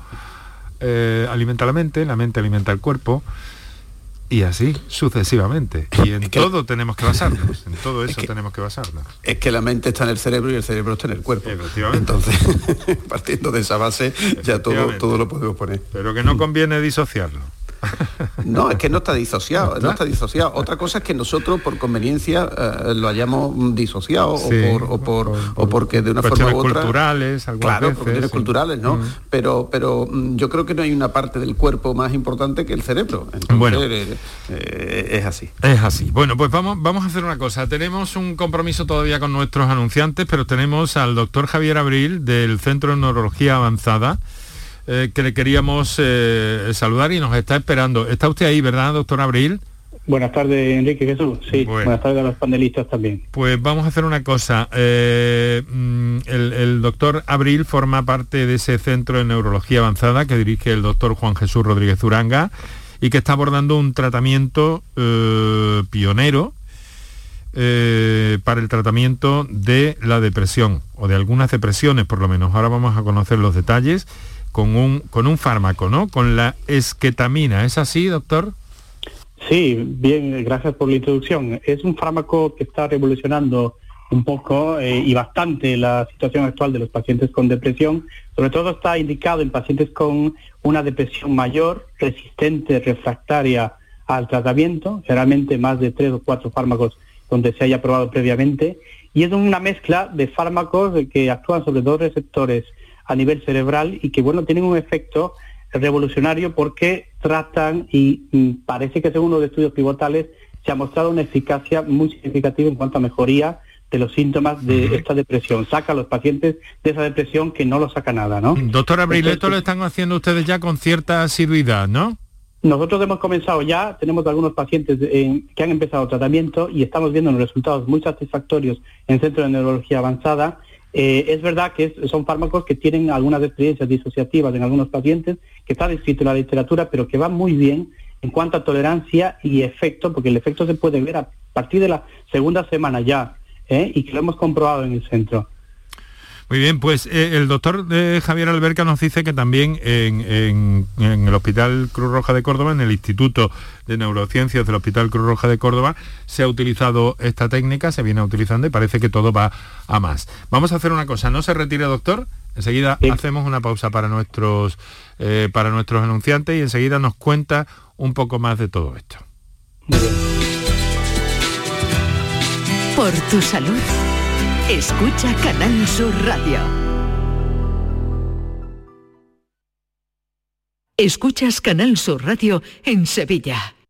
eh, alimenta la mente, la mente alimenta el cuerpo, y así sucesivamente. Y en todo tenemos que basarnos, en todo eso tenemos que basarnos. Es que la mente está en el cerebro y el cerebro está en el cuerpo. Entonces, partiendo de esa base, ya todo, todo lo podemos poner. Pero que no conviene disociarlo. No, es que no está disociado, no está disociado. Otra cosa es que nosotros por conveniencia eh, lo hayamos disociado o, por, o, por, o porque de una forma u otra. culturales, claro, por cuestiones culturales, ¿no? Mm. Pero, pero mm, yo creo que no hay una parte del cuerpo más importante que el cerebro. bueno, eh, eh, es así. Es así. Bueno, pues vamos, vamos a hacer una cosa. Tenemos un compromiso todavía con nuestros anunciantes, pero tenemos al doctor Javier Abril del Centro de Neurología Avanzada. Eh, que le queríamos eh, saludar y nos está esperando. Está usted ahí, ¿verdad, doctor Abril? Buenas tardes, Enrique Jesús. Sí, buenas tardes a los panelistas también. Pues vamos a hacer una cosa. Eh, mm, el, doctor Abril forma parte de ese centro de neurología avanzada que dirige el doctor Juan Jesús Rodríguez Uranga y que está abordando un tratamiento pionero para el tratamiento de la depresión o de algunas depresiones, por lo menos. Ahora vamos a conocer los detalles con un, con un fármaco, ¿no? Con la esquetamina. ¿Es así, doctor? Sí, bien, gracias por la introducción. Es un fármaco que está revolucionando un poco eh, y bastante la situación actual de los pacientes con depresión. Sobre todo está indicado en pacientes con una depresión mayor, resistente, refractaria al tratamiento, generalmente más de tres o cuatro fármacos donde se haya probado previamente. Y es una mezcla de fármacos que actúan sobre dos receptores a nivel cerebral y que, bueno, tienen un efecto revolucionario porque tratan y, parece que según los estudios pivotales se ha mostrado una eficacia muy significativa en cuanto a mejoría de los síntomas de esta depresión. Saca a los pacientes de esa depresión que no lo saca nada, ¿no? Doctora Abril, esto lo están haciendo ustedes ya con cierta asiduidad, ¿no? Nosotros hemos comenzado ya, tenemos algunos pacientes que han empezado tratamiento y estamos viendo unos resultados muy satisfactorios en Centro de Neurología Avanzada eh, es verdad que son fármacos que tienen algunas experiencias disociativas en algunos pacientes, que está descrito en la literatura, pero que van muy bien en cuanto a tolerancia y efecto, porque el efecto se puede ver a partir de la segunda semana ya, ¿eh? y que lo hemos comprobado en el centro. Muy bien, pues eh, el doctor eh, Javier Alberca nos dice que también en, el Hospital Cruz Roja de Córdoba, en el Instituto de Neurociencias del Hospital Cruz Roja de Córdoba, se ha utilizado esta técnica, se viene utilizando y parece que todo va a más. Vamos a hacer una cosa, no se retire doctor, enseguida hacemos una pausa para nuestros, eh, para nuestros anunciantes y enseguida nos cuenta un poco más de todo esto. Por tu salud Escucha Canal Sur Radio. Escuchas Canal Sur Radio en Sevilla.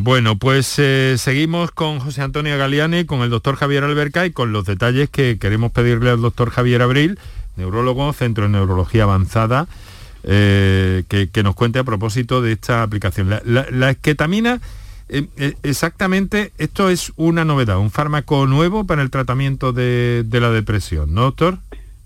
Bueno, pues eh, seguimos con José Antonio Galeani, con el doctor Javier Alberca y con los detalles que queremos pedirle al doctor Javier Abril, neurólogo, Centro de Neurología Avanzada, eh, que, nos cuente a propósito de esta aplicación. La, esquetamina, eh, exactamente, esto es una novedad, un fármaco nuevo para el tratamiento de, la depresión, ¿no, doctor?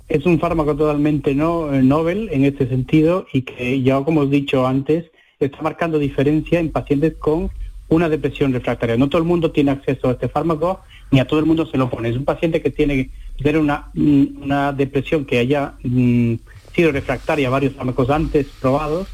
Es un fármaco totalmente no, novel en este sentido y que ya como he dicho antes, está marcando diferencia en pacientes con una depresión refractaria. No todo el mundo tiene acceso a este fármaco ni a todo el mundo se lo pone. Es un paciente que tiene que tener una, una depresión que haya mm, sido refractaria a varios fármacos antes probados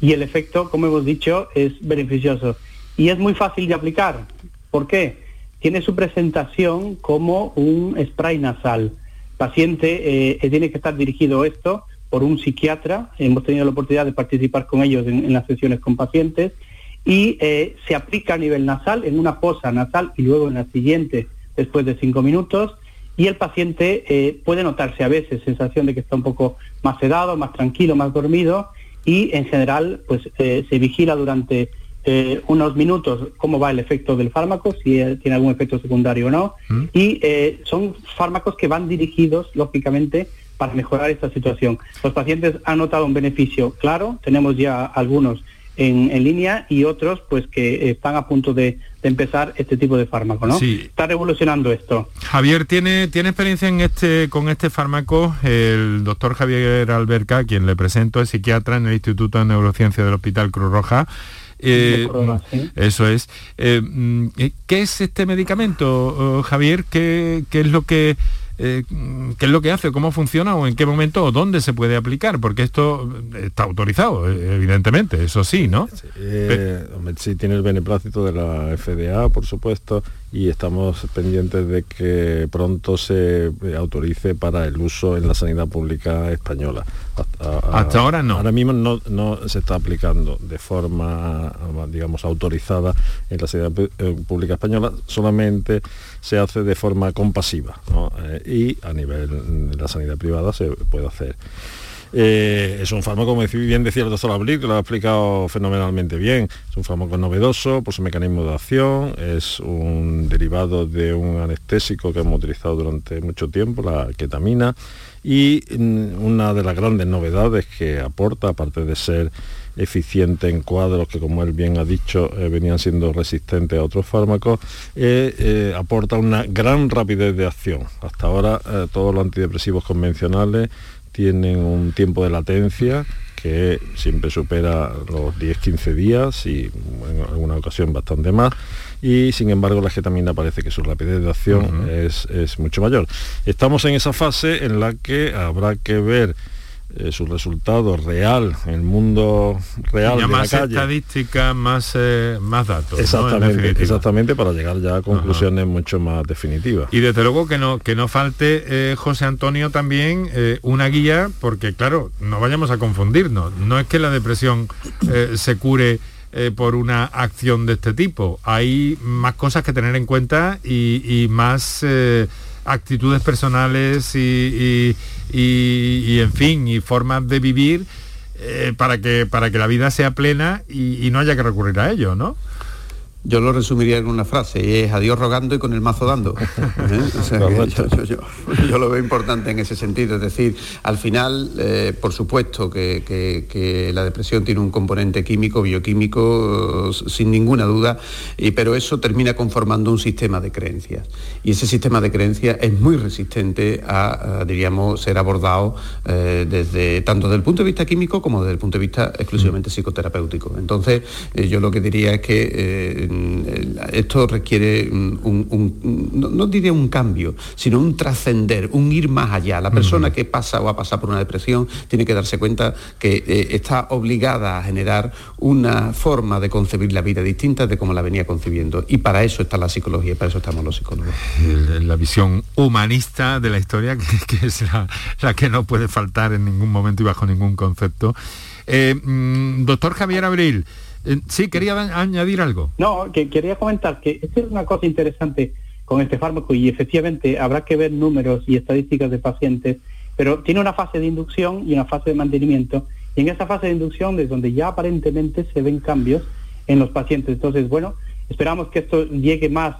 y el efecto, como hemos dicho, es beneficioso. Y es muy fácil de aplicar. ¿Por qué? Tiene su presentación como un spray nasal. paciente eh, tiene que estar dirigido esto por un psiquiatra, hemos tenido la oportunidad de participar con ellos en, las sesiones con pacientes, y eh, se aplica a nivel nasal, en una posa nasal y luego en la siguiente después de cinco minutos, y el paciente eh, puede notarse a veces sensación de que está un poco más sedado, más tranquilo, más dormido, y en general pues eh, se vigila durante unos minutos cómo va el efecto del fármaco, si tiene algún efecto secundario o no, mm. y son fármacos que van dirigidos, lógicamente, para mejorar esta situación. Los pacientes han notado un beneficio claro, tenemos ya algunos en, línea y otros pues que están a punto de, empezar este tipo de fármaco, ¿no? Sí. Está revolucionando esto. Javier tiene, tiene experiencia en este, con este fármaco, el doctor Javier Alberca, quien le presento, es psiquiatra en el Instituto de Neurociencia del Hospital Cruz Roja. Eh, eso es. Eh, mm, ¿Qué es este medicamento, Javier? ¿Qué, ¿Qué, es lo que eh, qué es lo que hace, cómo funciona o en qué momento o dónde se puede aplicar, porque esto está autorizado, eh, evidentemente, eso sí, ¿no? Sí, eh, tiene el beneplácito de la FDA, por supuesto, y estamos pendientes de que pronto se autorice para el uso en la sanidad pública española. Hasta, ahora no. Ahora mismo no, no, se está aplicando de forma, digamos, autorizada en la sanidad pública española, solamente se hace de forma compasiva eh, y a nivel de la sanidad privada se puede hacer. Eh, es un fármaco, como bien decía el doctor Abril, que lo ha explicado fenomenalmente bien. Es un fármaco novedoso por su mecanismo de acción, es un derivado de un anestésico que hemos utilizado durante mucho tiempo, la ketamina, y mm, una de las grandes novedades que aporta, aparte de ser eficiente en cuadros que, como él bien ha dicho, eh, venían siendo resistentes a otros fármacos, eh, aporta una gran rapidez de acción. Hasta ahora todos los antidepresivos convencionales tienen un tiempo de latencia que siempre supera los 10-15 días y en alguna ocasión bastante más y sin embargo la ketamina parece que su rapidez de acción es, es mucho mayor. Estamos en esa fase en la que habrá que ver eh, su resultado real, el mundo real de más la calle. estadística, más, eh, más datos. Exactamente, exactamente, para llegar ya a conclusiones mucho más definitivas. Y desde luego que no, que no falte, eh, José Antonio, también una guía, porque claro, no vayamos a confundirnos. No es que la depresión se cure por una acción de este tipo. Hay más cosas que tener en cuenta y, más actitudes personales y, y, en fin, y formas de vivir eh, para, que, para que la vida sea plena y, y no haya que recurrir a ello, ¿no? Yo lo resumiría en una frase, y es adiós rogando y con el mazo dando. ¿Eh? yo, lo veo importante en ese sentido, es decir, al final, eh, por supuesto que, la depresión tiene un componente químico, bioquímico, sin ninguna duda, y, pero eso termina conformando un sistema de creencias. Y ese sistema de creencias es muy resistente a, diríamos, ser abordado eh, desde tanto desde el punto de vista químico como desde el punto de vista exclusivamente psicoterapéutico. Entonces, yo lo que diría es que esto requiere un, no, diría un cambio, sino un trascender, un ir más allá. La persona que pasa o ha pasado por una depresión tiene que darse cuenta que eh, está obligada a generar una forma de concebir la vida distinta de como la venía concibiendo. Y para eso está la psicología y para eso estamos los psicólogos. La visión humanista de la historia, que, es la, que no puede faltar en ningún momento y bajo ningún concepto. Eh, mm, doctor Javier Abril, eh, sí, quería añadir algo. No, que quería comentar que esta es una cosa interesante con este fármaco y efectivamente habrá que ver números y estadísticas de pacientes, pero tiene una fase de inducción y una fase de mantenimiento y en esa fase de inducción es donde ya aparentemente se ven cambios en los pacientes. Entonces, bueno, esperamos que esto llegue más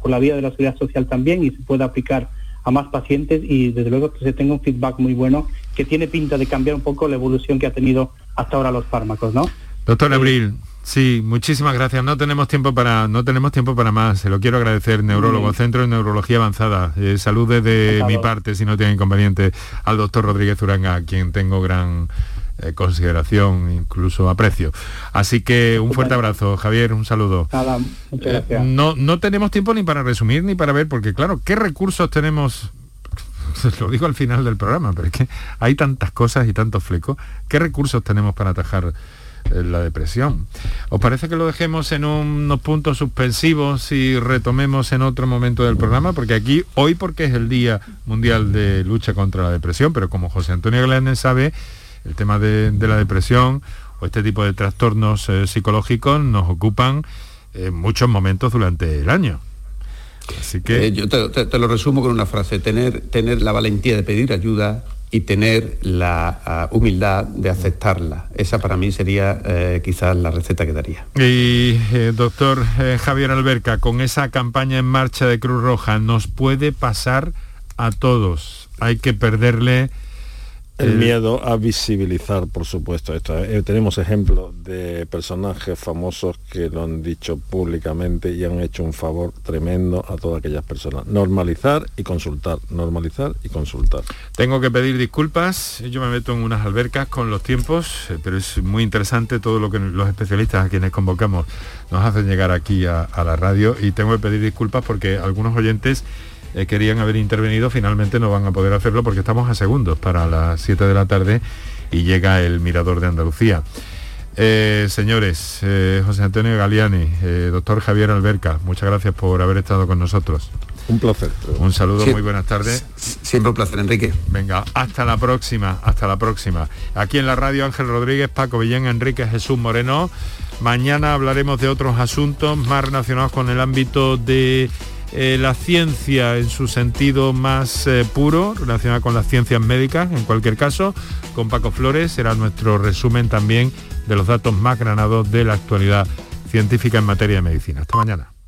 por la vía de la seguridad social también y se pueda aplicar a más pacientes y desde luego que se tenga un feedback muy bueno que tiene pinta de cambiar un poco la evolución que ha tenido hasta ahora los fármacos, ¿no? Doctor Abril, sí, muchísimas gracias. No tenemos tiempo para, no tenemos tiempo para más. Se lo quiero agradecer, neurólogo, Centro de Neurología Avanzada. Eh, saludes de mi parte, si no tiene inconveniente, al doctor Rodríguez Uranga, a quien tengo gran eh, consideración, incluso aprecio. Así que un fuerte abrazo, Javier, un saludo. Eh, no, no tenemos tiempo ni para resumir ni para ver, porque claro, ¿qué recursos tenemos lo digo al final del programa, pero es que hay tantas cosas y tantos flecos. ¿Qué recursos tenemos para atajar eh, la depresión. ¿Os parece que lo dejemos en unos puntos suspensivos y retomemos en otro momento del programa? Porque aquí, hoy porque es el Día Mundial de Lucha contra la Depresión, pero como José Antonio Galanes sabe, el tema de, la depresión o este tipo de trastornos eh, psicológicos nos ocupan en muchos momentos durante el año. Así que... Eh, yo te, te, lo resumo con una frase, tener, tener la valentía de pedir ayuda y tener la ah, humildad de aceptarla. Esa para mí sería eh, quizás la receta que daría. Y eh, doctor eh, Javier Alberca, con esa campaña en marcha de Cruz Roja, nos puede pasar a todos. Hay que perderle el miedo a visibilizar, por supuesto, esto. Eh, tenemos ejemplos de personajes famosos que lo han dicho públicamente y han hecho un favor tremendo a todas aquellas personas. Normalizar y consultar, normalizar y consultar. Tengo que pedir disculpas, yo me meto en unas albercas con los tiempos, eh, pero es muy interesante todo lo que los especialistas a quienes convocamos nos hacen llegar aquí a la radio y tengo que pedir disculpas porque algunos oyentes eh, querían haber intervenido, finalmente no van a poder hacerlo porque estamos a segundos para las 7 de la tarde y llega el Mirador de Andalucía. Eh, señores, eh, José Antonio Galiani, doctor Javier Alberca, muchas gracias por haber estado con nosotros. Un placer. Un saludo, muy buenas tardes. Siempre un placer, Enrique. Venga, hasta la próxima, hasta la próxima. Aquí en la radio Ángel Rodríguez, Paco Villén, Enrique Jesús Moreno. Mañana hablaremos de otros asuntos más relacionados con el ámbito de eh, la ciencia en su sentido más eh, puro, relacionada con las ciencias médicas, en cualquier caso, con Paco Flores será nuestro resumen también de los datos más granados de la actualidad científica en materia de medicina. Hasta mañana.